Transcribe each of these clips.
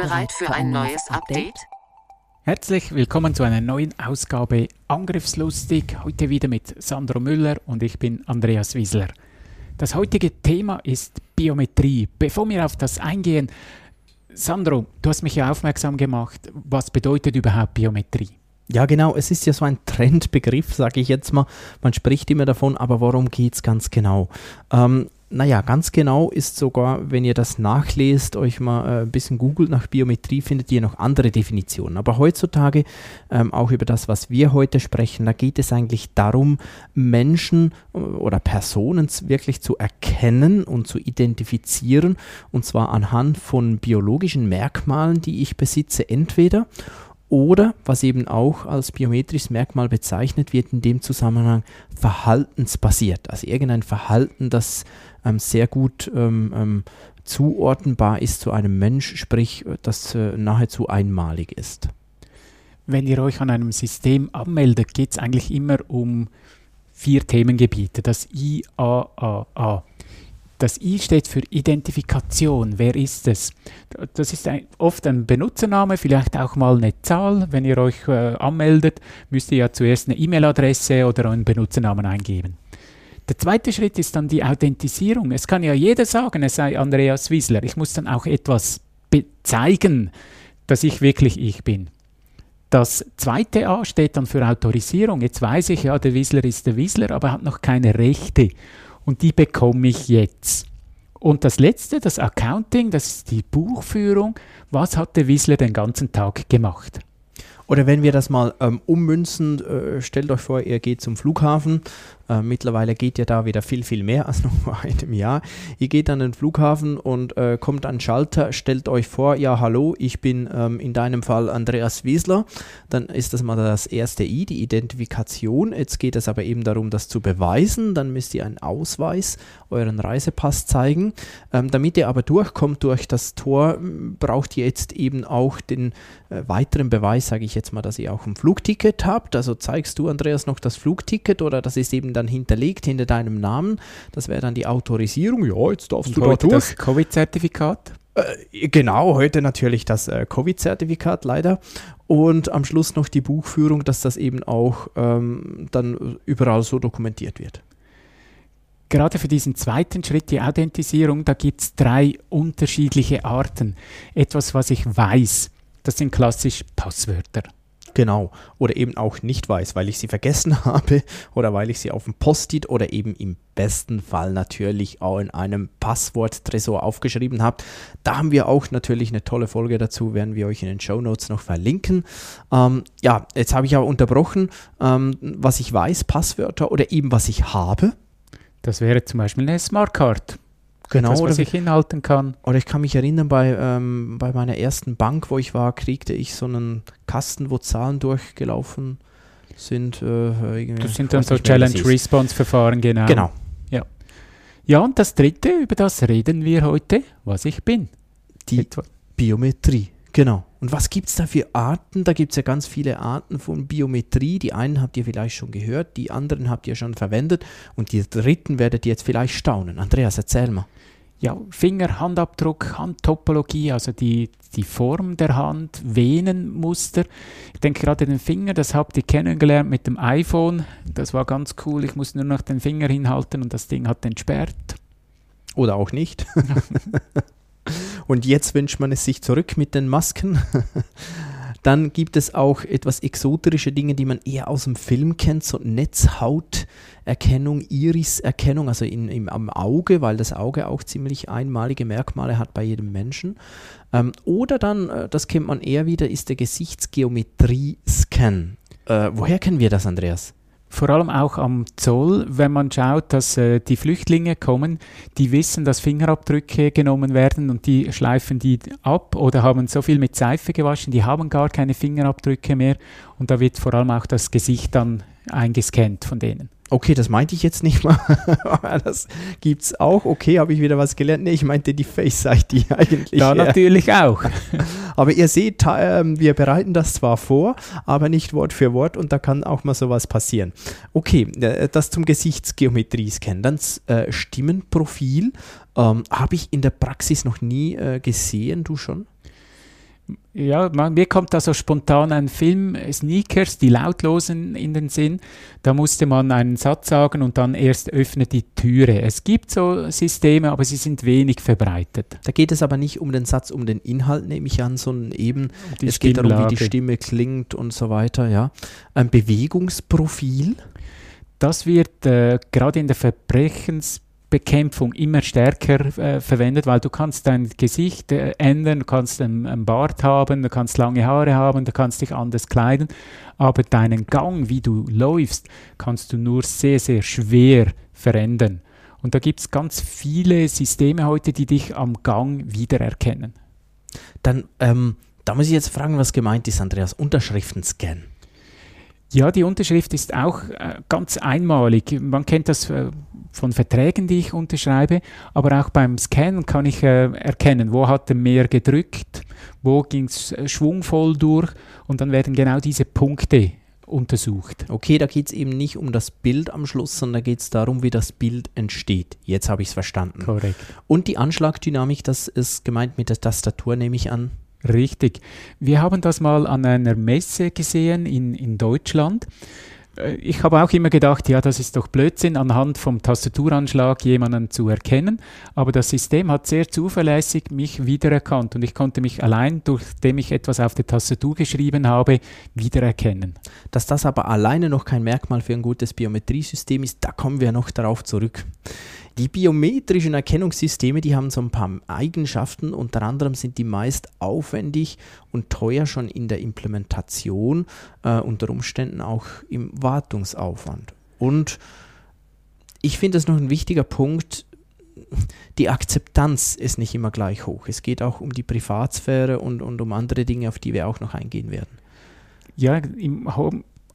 Bereit für ein neues Update? Herzlich willkommen zu einer neuen Ausgabe Angriffslustig. Heute wieder mit Sandro Müller und ich bin Andreas Wiesler. Das heutige Thema ist Biometrie. Bevor wir auf das eingehen, Sandro, du hast mich ja aufmerksam gemacht. Was bedeutet überhaupt Biometrie? Ja, genau. Es ist ja so ein Trendbegriff, sage ich jetzt mal. Man spricht immer davon, aber worum geht es ganz genau? Ähm, naja, ganz genau ist sogar, wenn ihr das nachlest, euch mal äh, ein bisschen googelt nach Biometrie, findet ihr noch andere Definitionen. Aber heutzutage, ähm, auch über das, was wir heute sprechen, da geht es eigentlich darum, Menschen äh, oder Personen wirklich zu erkennen und zu identifizieren. Und zwar anhand von biologischen Merkmalen, die ich besitze, entweder oder was eben auch als biometrisches Merkmal bezeichnet wird, in dem Zusammenhang verhaltensbasiert. Also irgendein Verhalten, das ähm, sehr gut ähm, ähm, zuordnenbar ist zu einem Mensch, sprich, äh, das äh, nahezu einmalig ist. Wenn ihr euch an einem System anmeldet, geht es eigentlich immer um vier Themengebiete. Das IAAA. Das I steht für Identifikation. Wer ist es? Das ist ein, oft ein Benutzername, vielleicht auch mal eine Zahl. Wenn ihr euch äh, anmeldet, müsst ihr ja zuerst eine E-Mail-Adresse oder einen Benutzernamen eingeben. Der zweite Schritt ist dann die Authentisierung. Es kann ja jeder sagen, es sei Andreas Wiesler. Ich muss dann auch etwas zeigen, dass ich wirklich ich bin. Das zweite A steht dann für Autorisierung. Jetzt weiß ich ja, der Wiesler ist der Wiesler, aber hat noch keine Rechte und die bekomme ich jetzt. Und das letzte, das Accounting, das ist die Buchführung. Was hat der Wiesler den ganzen Tag gemacht? Oder wenn wir das mal ähm, ummünzen, äh, stellt euch vor, ihr geht zum Flughafen äh, mittlerweile geht ja da wieder viel, viel mehr als noch vor einem Jahr. Ihr geht an den Flughafen und äh, kommt an den Schalter, stellt euch vor, ja, hallo, ich bin ähm, in deinem Fall Andreas Wiesler. Dann ist das mal das erste I, die Identifikation. Jetzt geht es aber eben darum, das zu beweisen. Dann müsst ihr einen Ausweis, euren Reisepass zeigen. Ähm, damit ihr aber durchkommt durch das Tor, braucht ihr jetzt eben auch den äh, weiteren Beweis, sage ich jetzt mal, dass ihr auch ein Flugticket habt. Also zeigst du, Andreas, noch das Flugticket oder das ist eben dann hinterlegt hinter deinem Namen. Das wäre dann die Autorisierung. Ja, jetzt darfst Und du da durch. Das Covid-Zertifikat? Äh, genau, heute natürlich das äh, Covid-Zertifikat leider. Und am Schluss noch die Buchführung, dass das eben auch ähm, dann überall so dokumentiert wird. Gerade für diesen zweiten Schritt, die Authentisierung, da gibt es drei unterschiedliche Arten. Etwas, was ich weiß, das sind klassisch Passwörter. Genau. Oder eben auch nicht weiß, weil ich sie vergessen habe oder weil ich sie auf dem Post-it oder eben im besten Fall natürlich auch in einem Passworttresor aufgeschrieben habe. Da haben wir auch natürlich eine tolle Folge dazu, werden wir euch in den Show Notes noch verlinken. Ähm, ja, jetzt habe ich aber unterbrochen, ähm, was ich weiß, Passwörter oder eben was ich habe. Das wäre zum Beispiel eine Smartcard. Genau, etwas, was ich hinhalten kann. Oder ich kann mich erinnern, bei, ähm, bei meiner ersten Bank, wo ich war, kriegte ich so einen Kasten, wo Zahlen durchgelaufen sind. Äh, das sind dann so Challenge-Response-Verfahren, genau. Genau. Ja. ja, und das dritte, über das reden wir heute, was ich bin. Die Etwa. Biometrie. Genau. Und was gibt es da für Arten? Da gibt es ja ganz viele Arten von Biometrie. Die einen habt ihr vielleicht schon gehört, die anderen habt ihr schon verwendet und die dritten werdet ihr jetzt vielleicht staunen. Andreas, erzähl mal. Ja, Finger, Handabdruck, Handtopologie, also die, die Form der Hand, Venenmuster. Ich denke gerade den Finger, das habt ihr kennengelernt mit dem iPhone. Das war ganz cool. Ich muss nur noch den Finger hinhalten und das Ding hat entsperrt. Oder auch nicht. Und jetzt wünscht man es sich zurück mit den Masken. Dann gibt es auch etwas exoterische Dinge, die man eher aus dem Film kennt, so Netzhauterkennung, Iriserkennung, also in, im, am Auge, weil das Auge auch ziemlich einmalige Merkmale hat bei jedem Menschen. Ähm, oder dann, äh, das kennt man eher wieder, ist der Gesichtsgeometrie-Scan. Äh, woher kennen wir das, Andreas? Vor allem auch am Zoll, wenn man schaut, dass äh, die Flüchtlinge kommen, die wissen, dass Fingerabdrücke genommen werden und die schleifen die ab oder haben so viel mit Seife gewaschen, die haben gar keine Fingerabdrücke mehr und da wird vor allem auch das Gesicht dann eingescannt von denen. Okay, das meinte ich jetzt nicht mal. das gibt es auch. Okay, habe ich wieder was gelernt. Nee, ich meinte die Face-ID eigentlich. Da natürlich auch. aber ihr seht, äh, wir bereiten das zwar vor, aber nicht Wort für Wort und da kann auch mal sowas passieren. Okay, äh, das zum Gesichtsgeometrie-Scan. Dann äh, Stimmenprofil. Ähm, habe ich in der Praxis noch nie äh, gesehen. Du schon? Ja, man, mir kommt da so spontan ein Film, Sneakers, die lautlosen in den Sinn. Da musste man einen Satz sagen und dann erst öffnet die Türe. Es gibt so Systeme, aber sie sind wenig verbreitet. Da geht es aber nicht um den Satz, um den Inhalt, nehme ich an, sondern eben, die es geht darum, wie die Stimme klingt und so weiter. Ja. Ein Bewegungsprofil. Das wird äh, gerade in der Verbrechens Bekämpfung immer stärker äh, verwendet, weil du kannst dein Gesicht äh, ändern, du kannst einen, einen, Bart haben, du kannst lange Haare haben, du kannst dich anders kleiden, aber deinen Gang, wie du läufst, kannst du nur sehr, sehr schwer verändern. Und da gibt es ganz viele Systeme heute, die dich am Gang wiedererkennen. Dann, ähm, da muss ich jetzt fragen, was gemeint ist, Andreas. Unterschriftenscan. Ja, die Unterschrift ist auch äh, ganz einmalig. Man kennt das äh, von Verträgen, die ich unterschreibe, aber auch beim Scannen kann ich äh, erkennen, wo hat er mehr gedrückt, wo ging es schwungvoll durch und dann werden genau diese Punkte untersucht. Okay, da geht es eben nicht um das Bild am Schluss, sondern da geht es darum, wie das Bild entsteht. Jetzt habe ich es verstanden. Korrekt. Und die Anschlagdynamik, das ist gemeint mit der Tastatur, nehme ich an. Richtig. Wir haben das mal an einer Messe gesehen in, in Deutschland. Äh, ich habe auch immer gedacht, ja, das ist doch Blödsinn, anhand vom Tastaturanschlag jemanden zu erkennen. Aber das System hat sehr zuverlässig mich wiedererkannt und ich konnte mich allein, durchdem ich etwas auf der Tastatur geschrieben habe, wiedererkennen. Dass das aber alleine noch kein Merkmal für ein gutes Biometriesystem ist, da kommen wir noch darauf zurück. Die biometrischen Erkennungssysteme, die haben so ein paar Eigenschaften. Unter anderem sind die meist aufwendig und teuer schon in der Implementation, äh, unter Umständen auch im Wartungsaufwand. Und ich finde es noch ein wichtiger Punkt, die Akzeptanz ist nicht immer gleich hoch. Es geht auch um die Privatsphäre und, und um andere Dinge, auf die wir auch noch eingehen werden. Ja, im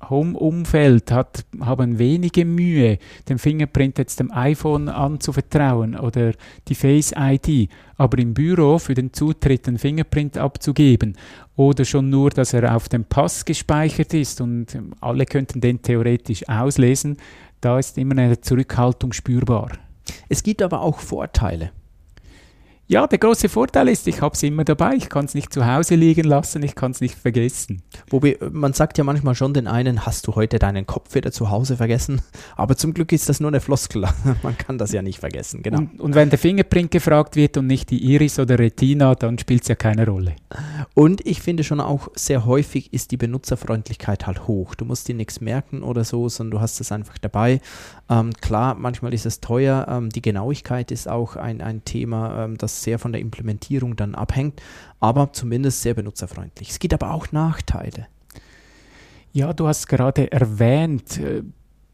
Home-Umfeld hat, haben wenige Mühe, den Fingerprint jetzt dem iPhone anzuvertrauen oder die Face-ID, aber im Büro für den Zutritt den Fingerprint abzugeben oder schon nur, dass er auf dem Pass gespeichert ist und alle könnten den theoretisch auslesen, da ist immer eine Zurückhaltung spürbar. Es gibt aber auch Vorteile. Ja, der große Vorteil ist, ich habe es immer dabei. Ich kann es nicht zu Hause liegen lassen, ich kann es nicht vergessen. Wobei, man sagt ja manchmal schon den einen, hast du heute deinen Kopf wieder zu Hause vergessen? Aber zum Glück ist das nur eine Floskel. man kann das ja nicht vergessen, genau. Und, und wenn der Fingerprint gefragt wird und nicht die Iris oder Retina, dann spielt es ja keine Rolle. Und ich finde schon auch sehr häufig ist die Benutzerfreundlichkeit halt hoch. Du musst dir nichts merken oder so, sondern du hast es einfach dabei. Ähm, klar, manchmal ist es teuer. Ähm, die Genauigkeit ist auch ein, ein Thema, ähm, das sehr von der Implementierung dann abhängt, aber zumindest sehr benutzerfreundlich. Es gibt aber auch Nachteile. Ja, du hast gerade erwähnt, äh,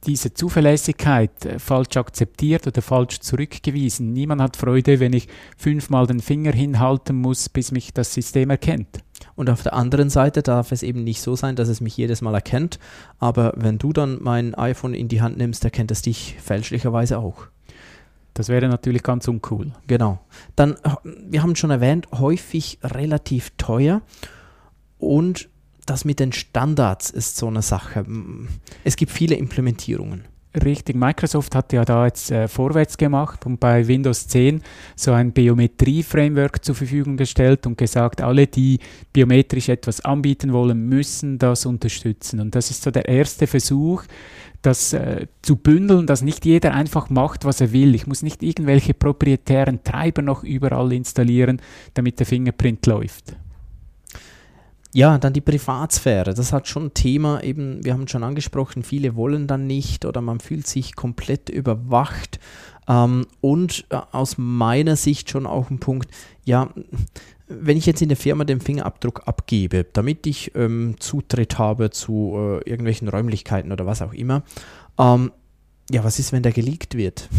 diese Zuverlässigkeit äh, falsch akzeptiert oder falsch zurückgewiesen. Niemand hat Freude, wenn ich fünfmal den Finger hinhalten muss, bis mich das System erkennt. Und auf der anderen Seite darf es eben nicht so sein, dass es mich jedes Mal erkennt, aber wenn du dann mein iPhone in die Hand nimmst, erkennt es dich fälschlicherweise auch. Das wäre natürlich ganz uncool. Genau. Dann, wir haben schon erwähnt, häufig relativ teuer und das mit den Standards ist so eine Sache. Es gibt viele Implementierungen. Richtig, Microsoft hat ja da jetzt äh, vorwärts gemacht und bei Windows 10 so ein Biometrie-Framework zur Verfügung gestellt und gesagt, alle, die biometrisch etwas anbieten wollen, müssen das unterstützen. Und das ist so der erste Versuch, das äh, zu bündeln, dass nicht jeder einfach macht, was er will. Ich muss nicht irgendwelche proprietären Treiber noch überall installieren, damit der Fingerprint läuft. Ja, dann die Privatsphäre. Das hat schon ein Thema, eben, wir haben schon angesprochen, viele wollen dann nicht oder man fühlt sich komplett überwacht. Ähm, und äh, aus meiner Sicht schon auch ein Punkt, ja, wenn ich jetzt in der Firma den Fingerabdruck abgebe, damit ich ähm, Zutritt habe zu äh, irgendwelchen Räumlichkeiten oder was auch immer, ähm, ja, was ist, wenn der geleakt wird?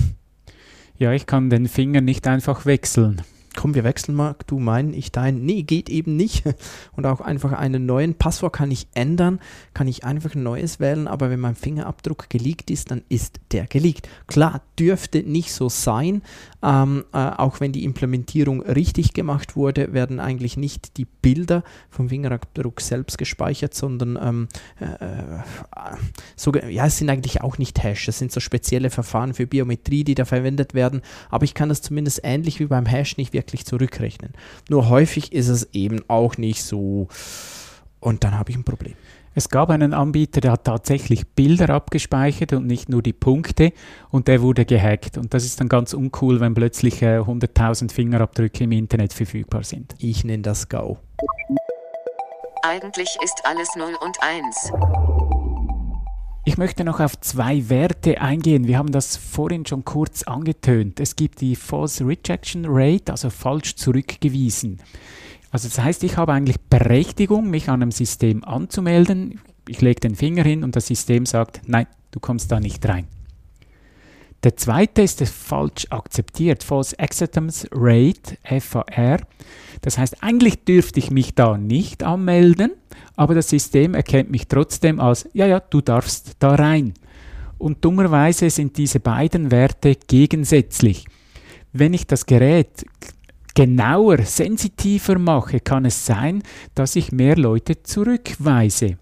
Ja, ich kann den Finger nicht einfach wechseln komm, wir wechseln mal, du meinen, ich dein. Nee, geht eben nicht. Und auch einfach einen neuen Passwort kann ich ändern, kann ich einfach ein neues wählen, aber wenn mein Fingerabdruck geleakt ist, dann ist der geleakt. Klar, dürfte nicht so sein, ähm, äh, auch wenn die Implementierung richtig gemacht wurde, werden eigentlich nicht die Bilder vom Fingerabdruck selbst gespeichert, sondern ähm, äh, äh so, ja, es sind eigentlich auch nicht Hash, es sind so spezielle Verfahren für Biometrie, die da verwendet werden, aber ich kann das zumindest ähnlich wie beim Hash nicht wirklich zurückrechnen. Nur häufig ist es eben auch nicht so und dann habe ich ein Problem. Es gab einen Anbieter, der hat tatsächlich Bilder abgespeichert und nicht nur die Punkte und der wurde gehackt. Und das ist dann ganz uncool, wenn plötzlich äh, 100.000 Fingerabdrücke im Internet verfügbar sind. Ich nenne das GAU. Eigentlich ist alles 0 und 1. Ich möchte noch auf zwei Werte eingehen. Wir haben das vorhin schon kurz angetönt. Es gibt die False Rejection Rate, also falsch zurückgewiesen. Also das heißt, ich habe eigentlich Berechtigung, mich an einem System anzumelden. Ich lege den Finger hin und das System sagt, nein, du kommst da nicht rein. Der zweite ist falsch akzeptiert, False Acceptance Rate, FAR. Das heißt, eigentlich dürfte ich mich da nicht anmelden, aber das System erkennt mich trotzdem als, ja, ja, du darfst da rein. Und dummerweise sind diese beiden Werte gegensätzlich. Wenn ich das Gerät genauer, sensitiver mache, kann es sein, dass ich mehr Leute zurückweise.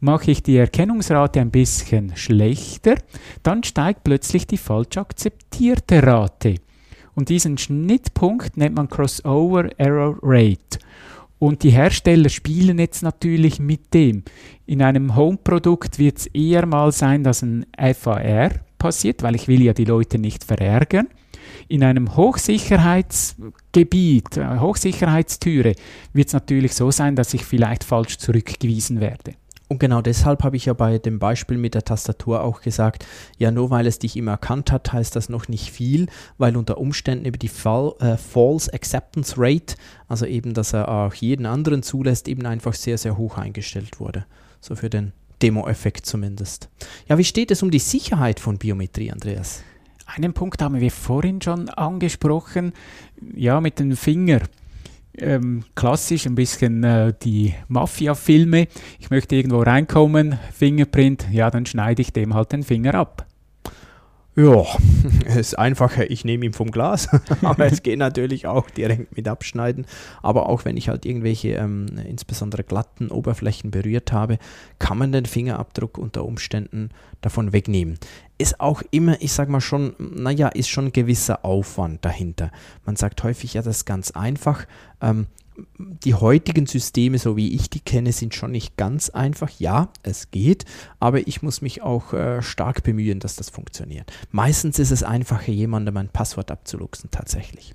Mache ich die Erkennungsrate ein bisschen schlechter, dann steigt plötzlich die falsch akzeptierte Rate. Und diesen Schnittpunkt nennt man Crossover Error Rate. Und die Hersteller spielen jetzt natürlich mit dem. In einem Home-Produkt wird es eher mal sein, dass ein FAR passiert, weil ich will ja die Leute nicht verärgern in einem Hochsicherheitsgebiet, äh, Hochsicherheitstüre, wird es natürlich so sein, dass ich vielleicht falsch zurückgewiesen werde. Und genau deshalb habe ich ja bei dem Beispiel mit der Tastatur auch gesagt, ja, nur weil es dich immer erkannt hat, heißt das noch nicht viel, weil unter Umständen über die Fall, äh, False Acceptance Rate, also eben, dass er auch jeden anderen zulässt, eben einfach sehr, sehr hoch eingestellt wurde. So für den Demo-Effekt zumindest. Ja, wie steht es um die Sicherheit von Biometrie, Andreas? Einen Punkt haben wir vorhin schon angesprochen, ja, mit dem Finger. Ähm, klassisch ein bisschen äh, die Mafia-Filme. Ich möchte irgendwo reinkommen, Fingerprint, ja, dann schneide ich dem halt den Finger ab. Ja, ist einfacher, ich nehme ihn vom Glas, aber es geht natürlich auch direkt mit Abschneiden. Aber auch wenn ich halt irgendwelche ähm, insbesondere glatten Oberflächen berührt habe, kann man den Fingerabdruck unter Umständen davon wegnehmen. Ist auch immer, ich sag mal schon, naja, ist schon ein gewisser Aufwand dahinter. Man sagt häufig, ja, das ist ganz einfach. Ähm, die heutigen Systeme, so wie ich die kenne, sind schon nicht ganz einfach. Ja, es geht, aber ich muss mich auch äh, stark bemühen, dass das funktioniert. Meistens ist es einfacher, jemandem ein Passwort abzuluxen, tatsächlich.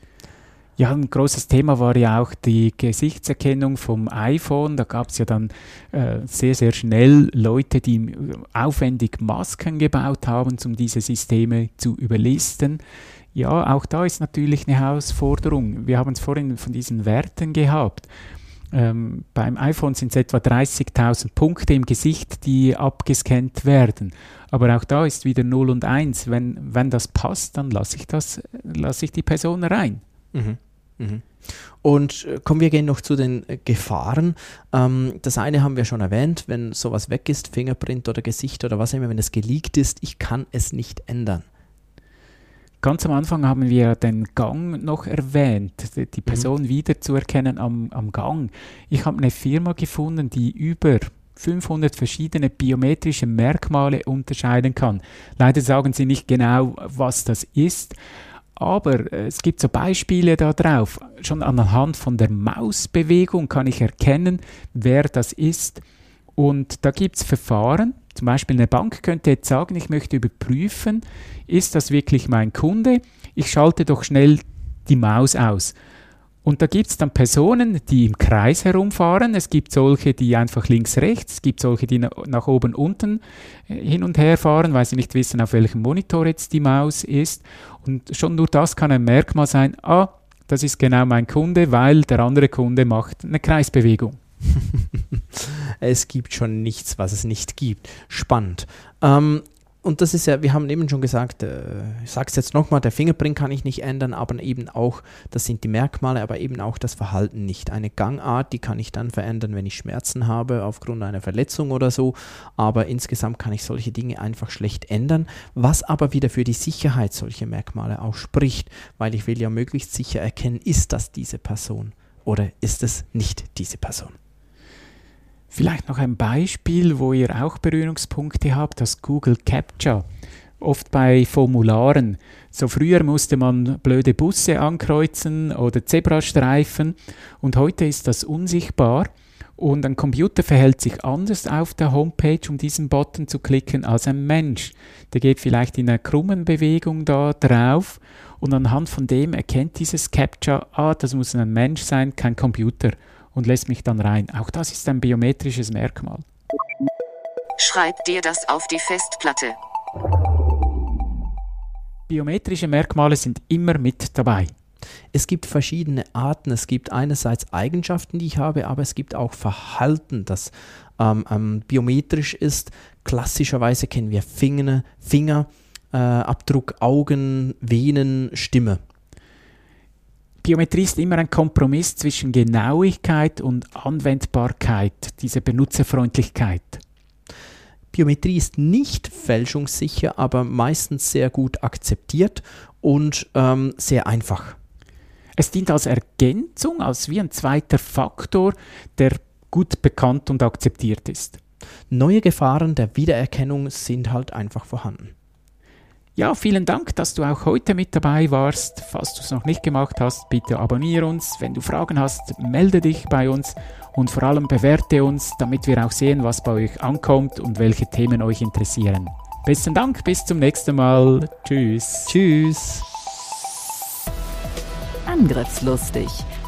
Ja, ein großes Thema war ja auch die Gesichtserkennung vom iPhone. Da gab es ja dann äh, sehr, sehr schnell Leute, die aufwendig Masken gebaut haben, um diese Systeme zu überlisten. Ja, auch da ist natürlich eine Herausforderung. Wir haben es vorhin von diesen Werten gehabt. Ähm, beim iPhone sind es etwa 30.000 Punkte im Gesicht, die abgescannt werden. Aber auch da ist wieder 0 und 1. Wenn, wenn das passt, dann lasse ich, das, ich die Person rein. Mhm. Mhm. Und äh, kommen wir gehen noch zu den äh, Gefahren. Ähm, das eine haben wir schon erwähnt, wenn sowas weg ist, Fingerprint oder Gesicht oder was immer, wenn es geleakt ist, ich kann es nicht ändern. Ganz am Anfang haben wir den Gang noch erwähnt, die mhm. Person mhm. wiederzuerkennen am, am Gang. Ich habe eine Firma gefunden, die über 500 verschiedene biometrische Merkmale unterscheiden kann. Leider sagen sie nicht genau, was das ist, aber äh, es gibt so Beispiele da drauf. Schon anhand von der Mausbewegung kann ich erkennen, wer das ist. Und da gibt es Verfahren, zum Beispiel eine Bank könnte jetzt sagen, ich möchte überprüfen, ist das wirklich mein Kunde? Ich schalte doch schnell die Maus aus. Und da gibt es dann Personen, die im Kreis herumfahren. Es gibt solche, die einfach links, rechts. Es gibt solche, die nach oben, unten äh, hin und her fahren, weil sie nicht wissen, auf welchem Monitor jetzt die Maus ist. Und schon nur das kann ein Merkmal sein, ah, das ist genau mein Kunde, weil der andere Kunde macht eine Kreisbewegung. es gibt schon nichts, was es nicht gibt. Spannend. Ähm, und das ist ja, wir haben eben schon gesagt, äh, ich sage es jetzt nochmal, der Fingerprint kann ich nicht ändern, aber eben auch, das sind die Merkmale, aber eben auch das Verhalten nicht. Eine Gangart, die kann ich dann verändern, wenn ich Schmerzen habe aufgrund einer Verletzung oder so, aber insgesamt kann ich solche Dinge einfach schlecht ändern, was aber wieder für die Sicherheit solcher Merkmale auch spricht, weil ich will ja möglichst sicher erkennen, ist das diese Person oder ist es nicht diese Person. Vielleicht noch ein Beispiel, wo ihr auch Berührungspunkte habt, das Google Capture. Oft bei Formularen. So früher musste man blöde Busse ankreuzen oder Zebrastreifen und heute ist das unsichtbar. Und ein Computer verhält sich anders auf der Homepage, um diesen Button zu klicken, als ein Mensch. Der geht vielleicht in einer krummen Bewegung da drauf und anhand von dem erkennt dieses Capture, ah, das muss ein Mensch sein, kein Computer und lässt mich dann rein. Auch das ist ein biometrisches Merkmal. Schreib dir das auf die Festplatte. Biometrische Merkmale sind immer mit dabei. Es gibt verschiedene Arten. Es gibt einerseits Eigenschaften, die ich habe, aber es gibt auch Verhalten, das ähm, ähm, biometrisch ist. Klassischerweise kennen wir Finger, Finger äh, Abdruck, Augen, Venen, Stimme. Biometrie ist immer ein Kompromiss zwischen Genauigkeit und Anwendbarkeit, diese Benutzerfreundlichkeit. Biometrie ist nicht fälschungssicher, aber meistens sehr gut akzeptiert und ähm, sehr einfach. Es dient als Ergänzung, als wie ein zweiter Faktor, der gut bekannt und akzeptiert ist. Neue Gefahren der Wiedererkennung sind halt einfach vorhanden. Ja, vielen Dank, dass du auch heute mit dabei warst. Falls du es noch nicht gemacht hast, bitte abonniere uns. Wenn du Fragen hast, melde dich bei uns und vor allem bewerte uns, damit wir auch sehen, was bei euch ankommt und welche Themen euch interessieren. Besten Dank, bis zum nächsten Mal. Tschüss. Tschüss. Angriffslustig